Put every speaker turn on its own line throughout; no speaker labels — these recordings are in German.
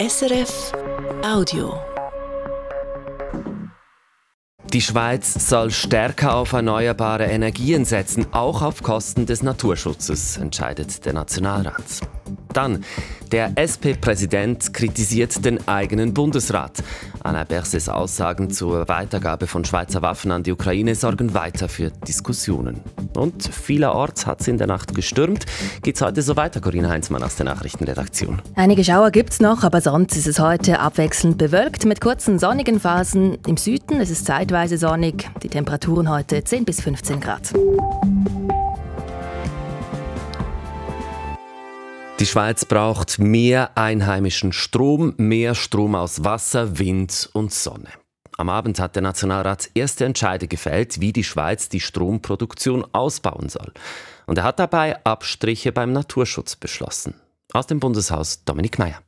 SRF Audio.
Die Schweiz soll stärker auf erneuerbare Energien setzen, auch auf Kosten des Naturschutzes, entscheidet der Nationalrat. Dann, der SP-Präsident kritisiert den eigenen Bundesrat. Alain Berses Aussagen zur Weitergabe von Schweizer Waffen an die Ukraine sorgen weiter für Diskussionen. Und vielerorts hat es in der Nacht gestürmt. Geht's heute so weiter, Corinna Heinzmann aus der Nachrichtenredaktion?
Einige Schauer gibt es noch, aber sonst ist es heute abwechselnd bewölkt mit kurzen sonnigen Phasen. Im Süden ist es zeitweise sonnig. Die Temperaturen heute 10 bis 15 Grad.
Die Schweiz braucht mehr einheimischen Strom, mehr Strom aus Wasser, Wind und Sonne. Am Abend hat der Nationalrat erste Entscheide gefällt, wie die Schweiz die Stromproduktion ausbauen soll. Und er hat dabei Abstriche beim Naturschutz beschlossen. Aus dem Bundeshaus Dominik Mayer.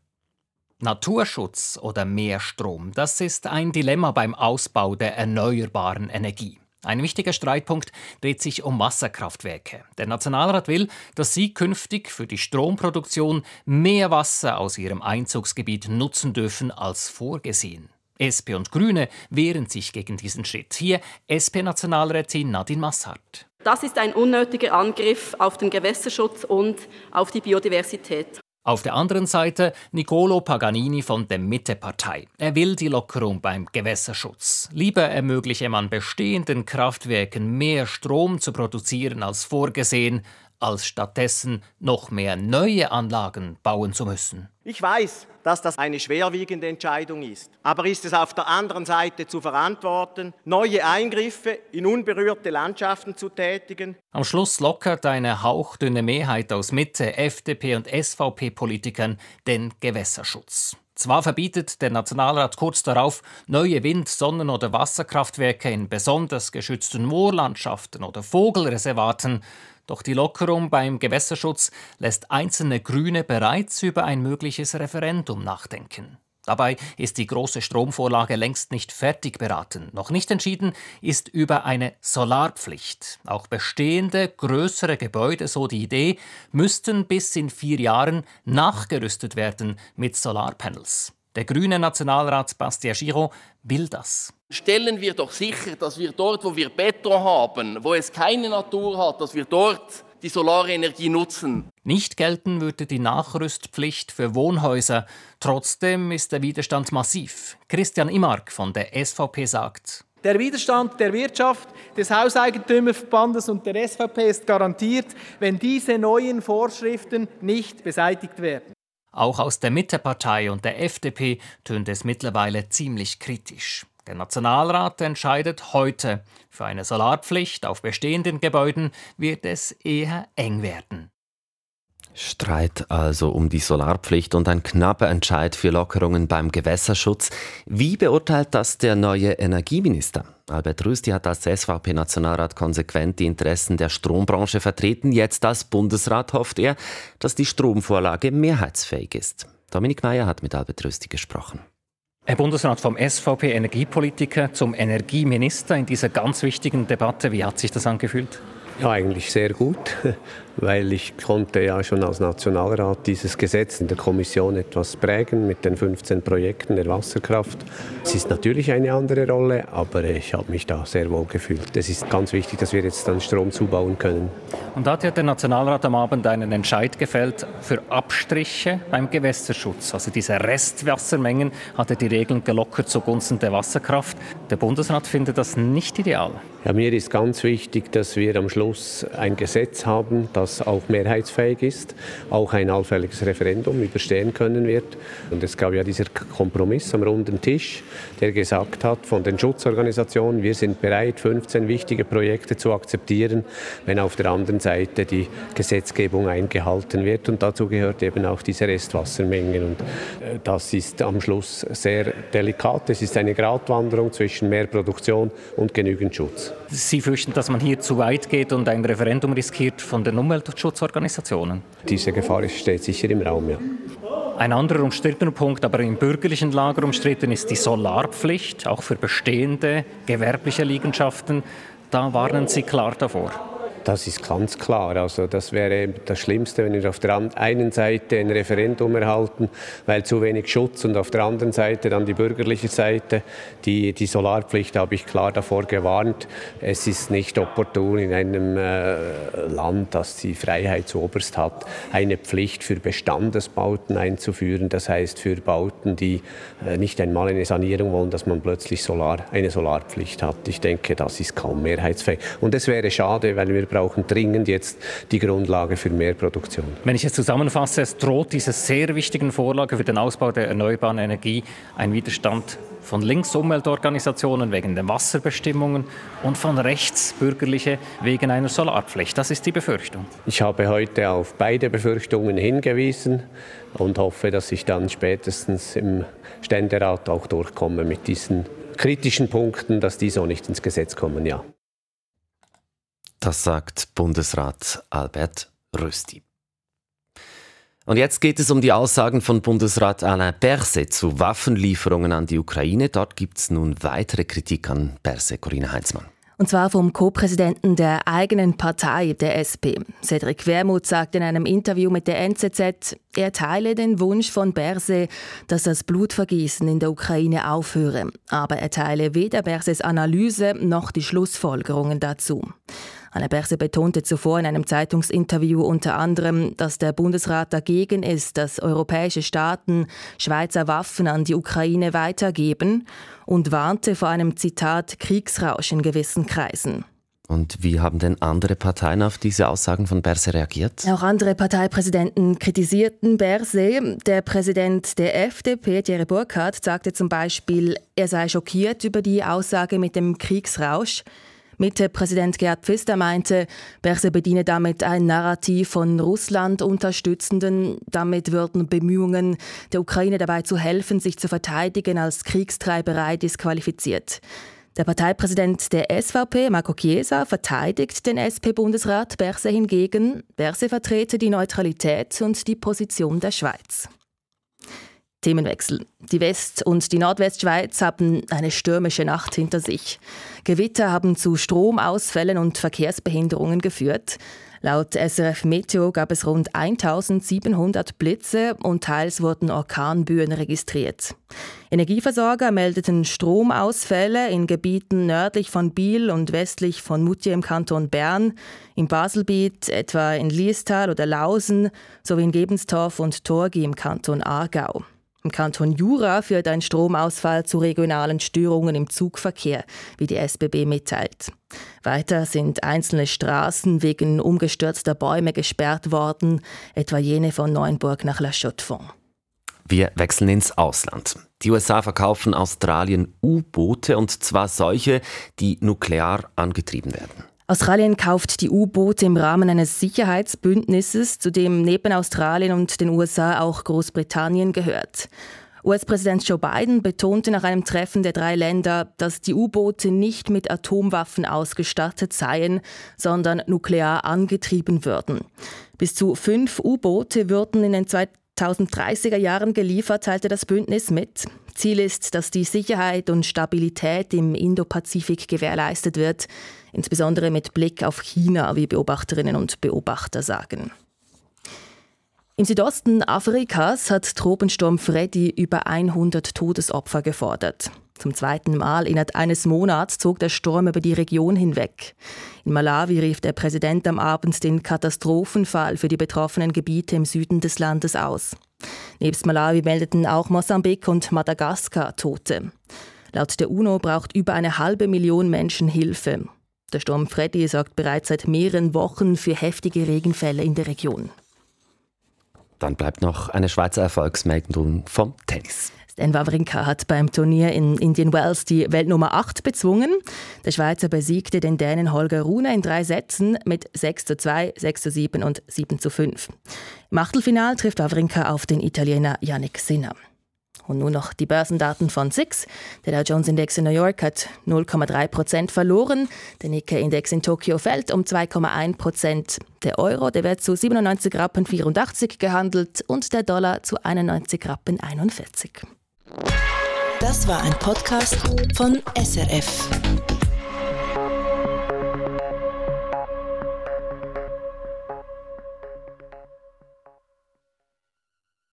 Naturschutz oder mehr Strom, das ist ein Dilemma beim Ausbau der erneuerbaren Energie. Ein wichtiger Streitpunkt dreht sich um Wasserkraftwerke. Der Nationalrat will, dass sie künftig für die Stromproduktion mehr Wasser aus ihrem Einzugsgebiet nutzen dürfen als vorgesehen. SP und Grüne wehren sich gegen diesen Schritt. Hier SP-Nationalrätin Nadine Massart.
Das ist ein unnötiger Angriff auf den Gewässerschutz und auf die Biodiversität.
Auf der anderen Seite Nicolo Paganini von der Mitte-Partei. Er will die Lockerung beim Gewässerschutz. Lieber ermögliche man bestehenden Kraftwerken mehr Strom zu produzieren als vorgesehen, als stattdessen noch mehr neue Anlagen bauen zu müssen.
Ich weiß, dass das eine schwerwiegende Entscheidung ist. Aber ist es auf der anderen Seite zu verantworten, neue Eingriffe in unberührte Landschaften zu tätigen?
Am Schluss lockert eine hauchdünne Mehrheit aus Mitte, FDP und SVP-Politikern den Gewässerschutz. Zwar verbietet der Nationalrat kurz darauf neue Wind-, Sonnen- oder Wasserkraftwerke in besonders geschützten Moorlandschaften oder Vogelreservaten, doch die Lockerung beim Gewässerschutz lässt einzelne Grüne bereits über ein mögliches Referendum nachdenken. Dabei ist die große Stromvorlage längst nicht fertig beraten. Noch nicht entschieden ist über eine Solarpflicht. Auch bestehende, größere Gebäude, so die Idee, müssten bis in vier Jahren nachgerüstet werden mit Solarpanels. Der grüne Nationalrat Bastien Giraud will das.
Stellen wir doch sicher, dass wir dort, wo wir Beton haben, wo es keine Natur hat, dass wir dort die Solarenergie nutzen.
Nicht gelten würde die Nachrüstpflicht für Wohnhäuser. Trotzdem ist der Widerstand massiv. Christian Imark von der SVP sagt,
der Widerstand der Wirtschaft, des Hauseigentümerverbandes und der SVP ist garantiert, wenn diese neuen Vorschriften nicht beseitigt werden.
Auch aus der Mittepartei und der FDP tönt es mittlerweile ziemlich kritisch. Der Nationalrat entscheidet heute. Für eine Solarpflicht auf bestehenden Gebäuden wird es eher eng werden.
Streit also um die Solarpflicht und ein knapper Entscheid für Lockerungen beim Gewässerschutz. Wie beurteilt das der neue Energieminister? Albert Rüsti hat als SVP-Nationalrat konsequent die Interessen der Strombranche vertreten. Jetzt als Bundesrat hofft er, dass die Stromvorlage mehrheitsfähig ist. Dominik Mayer hat mit Albert Rüsti gesprochen.
Herr Bundesrat, vom SVP-Energiepolitiker zum Energieminister in dieser ganz wichtigen Debatte, wie hat sich das angefühlt?
Ja, eigentlich sehr gut, weil ich konnte ja schon als Nationalrat dieses Gesetz in der Kommission etwas prägen mit den 15 Projekten der Wasserkraft. Es ist natürlich eine andere Rolle, aber ich habe mich da sehr wohl gefühlt. Es ist ganz wichtig, dass wir jetzt dann Strom zubauen können.
Und da hat der Nationalrat am Abend einen Entscheid gefällt für Abstriche beim Gewässerschutz. Also diese Restwassermengen hat er die Regeln gelockert zugunsten der Wasserkraft. Der Bundesrat findet das nicht ideal.
Ja, mir ist ganz wichtig, dass wir am Schluss ein Gesetz haben, das auch mehrheitsfähig ist, auch ein allfälliges Referendum überstehen können wird. Und es gab ja dieser Kompromiss am runden Tisch, der gesagt hat von den Schutzorganisationen, wir sind bereit, 15 wichtige Projekte zu akzeptieren, wenn auf der anderen Seite die Gesetzgebung eingehalten wird. Und dazu gehört eben auch diese Restwassermengen. Und äh, das ist am Schluss sehr delikat. Es ist eine Gratwanderung zwischen mehr Produktion und genügend Schutz.
Sie fürchten, dass man hier zu weit geht und ein Referendum riskiert von den Umweltschutzorganisationen?
Diese Gefahr steht sicher im Raum, ja.
Ein anderer umstrittener Punkt, aber im bürgerlichen Lager umstritten, ist die Solarpflicht, auch für bestehende gewerbliche Liegenschaften. Da warnen Sie klar davor.
Das ist ganz klar. Also das wäre das Schlimmste, wenn wir auf der einen Seite ein Referendum erhalten, weil zu wenig Schutz und auf der anderen Seite dann die bürgerliche Seite. Die, die Solarpflicht habe ich klar davor gewarnt. Es ist nicht opportun in einem äh, Land, das die Freiheit zu oberst hat, eine Pflicht für Bestandesbauten einzuführen. Das heißt für Bauten, die äh, nicht einmal eine Sanierung wollen, dass man plötzlich Solar, eine Solarpflicht hat. Ich denke, das ist kaum mehrheitsfähig. Und es wäre schade, weil wir brauchen dringend jetzt die Grundlage für mehr Produktion.
Wenn ich es zusammenfasse, es droht dieser sehr wichtigen Vorlage für den Ausbau der erneuerbaren Energie ein Widerstand von links Umweltorganisationen wegen den Wasserbestimmungen und von rechts Bürgerliche wegen einer Solarpflicht. Das ist die Befürchtung.
Ich habe heute auf beide Befürchtungen hingewiesen und hoffe, dass ich dann spätestens im Ständerat auch durchkomme mit diesen kritischen Punkten, dass die so nicht ins Gesetz kommen, ja.
Das sagt Bundesrat Albert Rösti. Und jetzt geht es um die Aussagen von Bundesrat Alain Berset zu Waffenlieferungen an die Ukraine. Dort gibt es nun weitere Kritik an Berset, Corinna Heinzmann.
Und zwar vom Co-Präsidenten der eigenen Partei, der SP. Cedric Wermuth sagt in einem Interview mit der NZZ, er teile den Wunsch von Berse, dass das Blutvergießen in der Ukraine aufhöre. Aber er teile weder Berses Analyse noch die Schlussfolgerungen dazu. Anna Berse betonte zuvor in einem Zeitungsinterview unter anderem, dass der Bundesrat dagegen ist, dass europäische Staaten Schweizer Waffen an die Ukraine weitergeben und warnte vor einem Zitat Kriegsrausch in gewissen Kreisen.
Und wie haben denn andere Parteien auf diese Aussagen von Berse reagiert?
Auch andere Parteipräsidenten kritisierten Berse. Der Präsident der FDP, Thierry Burkhardt, sagte zum Beispiel, er sei schockiert über die Aussage mit dem Kriegsrausch. Mitte-Präsident Gerd Pfister meinte, Berse bediene damit ein Narrativ von Russland unterstützenden. Damit würden Bemühungen der Ukraine dabei zu helfen, sich zu verteidigen, als Kriegstreiberei disqualifiziert. Der Parteipräsident der SVP, Marco Chiesa, verteidigt den SP-Bundesrat Berse hingegen. Berse vertrete die Neutralität und die Position der Schweiz. Themenwechsel. Die West- und die Nordwestschweiz haben eine stürmische Nacht hinter sich. Gewitter haben zu Stromausfällen und Verkehrsbehinderungen geführt. Laut SRF Meteo gab es rund 1700 Blitze und teils wurden Orkanböen registriert. Energieversorger meldeten Stromausfälle in Gebieten nördlich von Biel und westlich von Moutier im Kanton Bern, im Baselbiet, etwa in Liestal oder Lausen, sowie in Gebenstorf und Torgi im Kanton Aargau. Im Kanton Jura führt ein Stromausfall zu regionalen Störungen im Zugverkehr, wie die SBB mitteilt. Weiter sind einzelne Straßen wegen umgestürzter Bäume gesperrt worden, etwa jene von Neuenburg nach La Chaux-de-Fonds.
Wir wechseln ins Ausland. Die USA verkaufen Australien U-Boote und zwar solche, die nuklear angetrieben werden.
Australien kauft die U-Boote im Rahmen eines Sicherheitsbündnisses, zu dem neben Australien und den USA auch Großbritannien gehört. US-Präsident Joe Biden betonte nach einem Treffen der drei Länder, dass die U-Boote nicht mit Atomwaffen ausgestattet seien, sondern nuklear angetrieben würden. Bis zu fünf U-Boote würden in den 2030er Jahren geliefert, teilte das Bündnis mit. Ziel ist, dass die Sicherheit und Stabilität im Indopazifik gewährleistet wird insbesondere mit Blick auf China, wie Beobachterinnen und Beobachter sagen. Im Südosten Afrikas hat Tropensturm Freddy über 100 Todesopfer gefordert. Zum zweiten Mal innerhalb eines Monats zog der Sturm über die Region hinweg. In Malawi rief der Präsident am Abend den Katastrophenfall für die betroffenen Gebiete im Süden des Landes aus. Nebst Malawi meldeten auch Mosambik und Madagaskar Tote. Laut der UNO braucht über eine halbe Million Menschen Hilfe. Der Sturm Freddy sorgt bereits seit mehreren Wochen für heftige Regenfälle in der Region.
Dann bleibt noch eine Schweizer Erfolgsmeldung vom Tennis.
Stan Wawrinka hat beim Turnier in Indian Wells die Weltnummer 8 bezwungen. Der Schweizer besiegte den Dänen Holger Rune in drei Sätzen mit 6 zu 2, 6 zu 7 und 7 zu 5. Im Achtelfinal trifft Wawrinka auf den Italiener Yannick Sinner. Und nun noch die Börsendaten von SIX. Der Dow Jones Index in New York hat 0,3 Prozent verloren. Der Nikkei Index in Tokio fällt um 2,1 Prozent. Der Euro, der wird zu 97 Rappen 84 gehandelt und der Dollar zu 91 Rappen 41.
Das war ein Podcast von SRF.